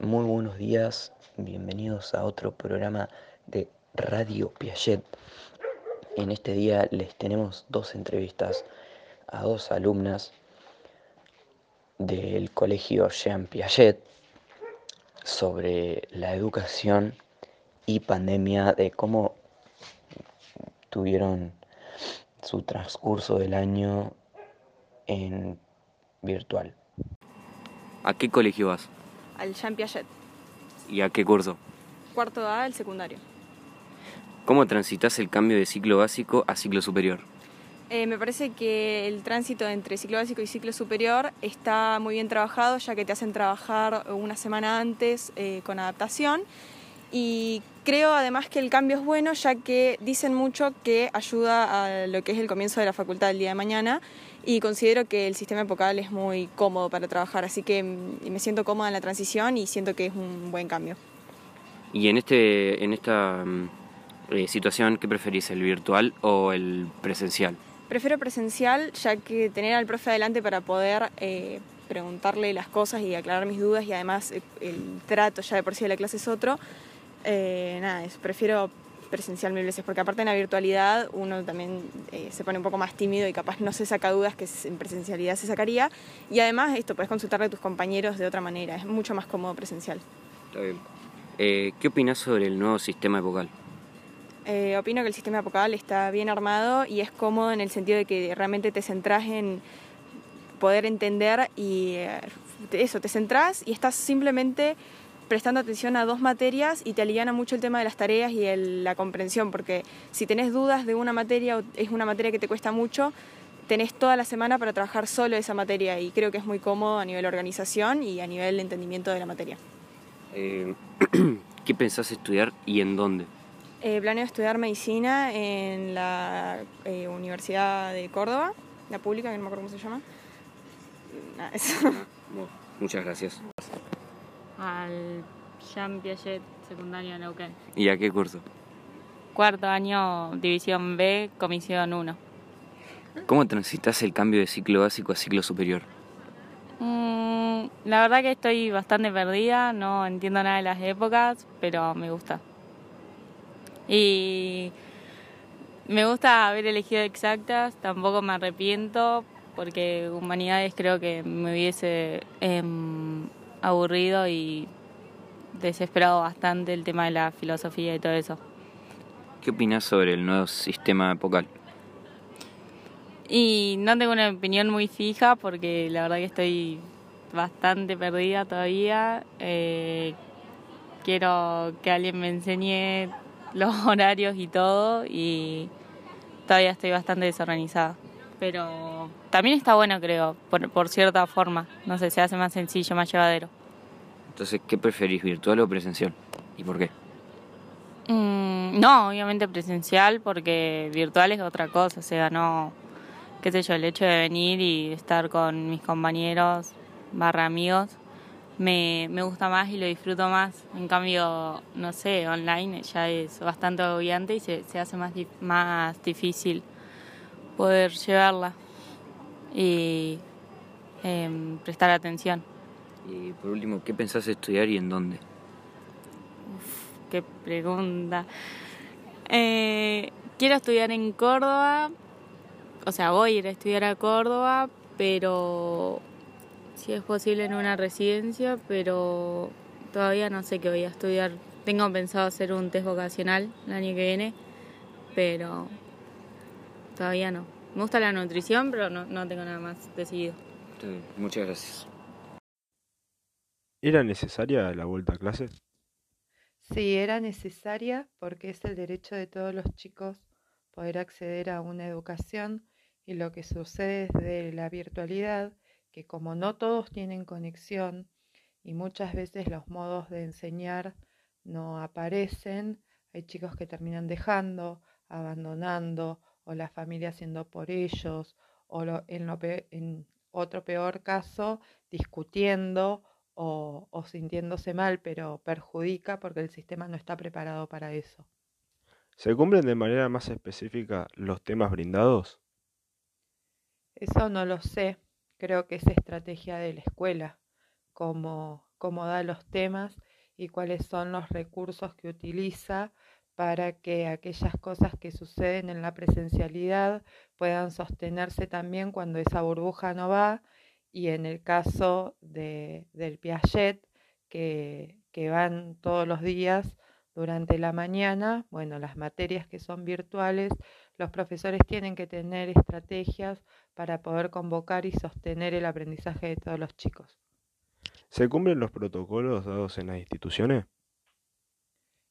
Muy buenos días, bienvenidos a otro programa de Radio Piaget. En este día les tenemos dos entrevistas a dos alumnas del colegio Jean Piaget sobre la educación y pandemia, de cómo tuvieron su transcurso del año en virtual. ¿A qué colegio vas? Al Jean Piaget, ¿Y a qué curso? cuarto A, el secundario. ¿Cómo transitas el cambio de ciclo básico a ciclo superior? Eh, me parece que el tránsito entre ciclo básico y ciclo superior está muy bien trabajado, ya que te hacen trabajar una semana antes eh, con adaptación. Y creo además que el cambio es bueno, ya que dicen mucho que ayuda a lo que es el comienzo de la facultad el día de mañana. Y considero que el sistema epocal es muy cómodo para trabajar, así que mm, me siento cómoda en la transición y siento que es un buen cambio. Y en, este, en esta mm, eh, situación, ¿qué preferís, el virtual o el presencial? Prefiero presencial, ya que tener al profe adelante para poder eh, preguntarle las cosas y aclarar mis dudas y además eh, el trato ya de por sí de la clase es otro. Eh, nada, es, prefiero presencial mil veces, porque aparte en la virtualidad uno también eh, se pone un poco más tímido y capaz no se saca dudas que en presencialidad se sacaría. Y además esto, puedes consultarle a tus compañeros de otra manera, es mucho más cómodo presencial. Está bien. Eh, ¿Qué opinás sobre el nuevo sistema epocal? Eh, opino que el sistema epocal está bien armado y es cómodo en el sentido de que realmente te centrás en poder entender y eh, eso, te centrás y estás simplemente prestando atención a dos materias y te aliviana mucho el tema de las tareas y el- la comprensión, porque si tenés dudas de una materia o es una materia que te cuesta mucho, tenés toda la semana para trabajar solo esa materia y creo que es muy cómodo a nivel organización y a nivel de entendimiento de la materia. Eh, ¿Qué pensás estudiar y en dónde? Eh, planeo estudiar medicina en la eh, Universidad de Córdoba, la pública, que no me acuerdo cómo se llama. Nada, eso. Bueno, muchas gracias. al Jean Piaget secundario en Neuquén. ¿Y a qué curso? Cuarto año, división B, comisión 1. ¿Cómo transitas el cambio de ciclo básico a ciclo superior? Mm, la verdad que estoy bastante perdida, no entiendo nada de las épocas, pero me gusta. Y me gusta haber elegido exactas, tampoco me arrepiento, porque humanidades creo que me hubiese em, aburrido y desesperado bastante el tema de la filosofía y todo eso. ¿Qué opinás sobre el nuevo sistema epocal? Y no tengo una opinión muy fija porque la verdad que estoy bastante perdida todavía. Eh, quiero que alguien me enseñe los horarios y todo y todavía estoy bastante desorganizada. Pero también está bueno creo, por, por cierta forma. No sé, se hace más sencillo, más llevadero. Entonces, ¿qué preferís, virtual o presencial? ¿Y por qué? Mm, no, obviamente presencial porque virtual es otra cosa, o sea, no, qué sé yo, el hecho de venir y estar con mis compañeros barra amigos me, me gusta más y lo disfruto más. En cambio, no sé, online ya es bastante agobiante y se, se hace más, más difícil poder llevarla y em, prestar atención. Y por último, ¿qué pensás estudiar y en dónde? Qué pregunta. Eh, quiero estudiar en Córdoba, o sea, voy a ir a estudiar a Córdoba, pero si es posible en una residencia, pero todavía no sé qué voy a estudiar. Tengo pensado hacer un test vocacional el año que viene, pero todavía no. Me gusta la nutrición, pero no, no tengo nada más decidido. Muchas gracias. ¿Era necesaria la vuelta a clases? Sí, era necesaria porque es el derecho de todos los chicos poder acceder a una educación y lo que sucede desde la virtualidad, que como no todos tienen conexión y muchas veces los modos de enseñar no aparecen, hay chicos que terminan dejando, abandonando o la familia haciendo por ellos o lo- en, lo pe- en otro peor caso discutiendo o, o sintiéndose mal, pero perjudica porque el sistema no está preparado para eso. ¿Se cumplen de manera más específica los temas brindados? Eso no lo sé, creo que es estrategia de la escuela, como cómo da los temas y cuáles son los recursos que utiliza para que aquellas cosas que suceden en la presencialidad puedan sostenerse también cuando esa burbuja no va y en el caso de, del Piaget, que, que van todos los días durante la mañana, bueno, las materias que son virtuales, los profesores tienen que tener estrategias para poder convocar y sostener el aprendizaje de todos los chicos. ¿Se cumplen los protocolos dados en las instituciones?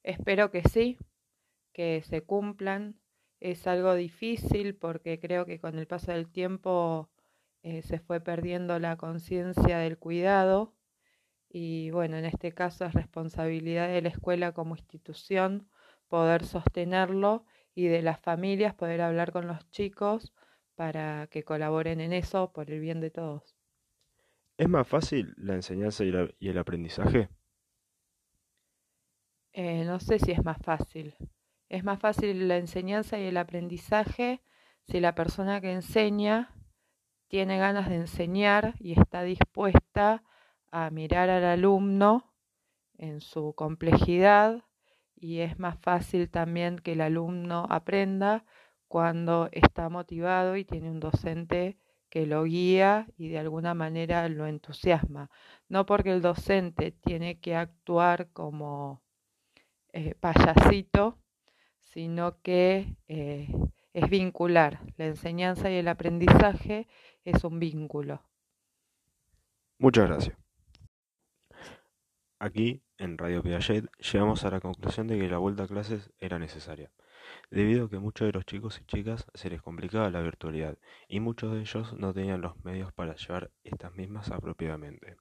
Espero que sí, que se cumplan. Es algo difícil porque creo que con el paso del tiempo eh, se fue perdiendo la conciencia del cuidado y bueno, en este caso es responsabilidad de la escuela como institución poder sostenerlo y de las familias poder hablar con los chicos para que colaboren en eso por el bien de todos. ¿Es más fácil la enseñanza y, el aprendizaje? Eh, no sé si es más fácil. Es más fácil la enseñanza y el aprendizaje si la persona que enseña tiene ganas de enseñar y está dispuesta a mirar al alumno en su complejidad y es más fácil también que el alumno aprenda cuando está motivado y tiene un docente que lo guía y de alguna manera lo entusiasma. No porque el docente tiene que actuar como eh, payasito, sino que eh, es vincular. La enseñanza y el aprendizaje es un vínculo. Muchas gracias. Aquí, en Radio Piaget, llegamos a la conclusión de que la vuelta a clases era necesaria, debido a que muchos de los chicos y chicas se les complicaba la virtualidad y muchos de ellos no tenían los medios para llevar estas mismas apropiadamente.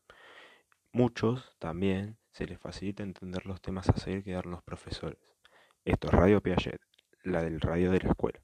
Muchos también se les facilita entender los temas a seguir que dar los profesores. Esto es Radio Piaget la del radio de la escuela.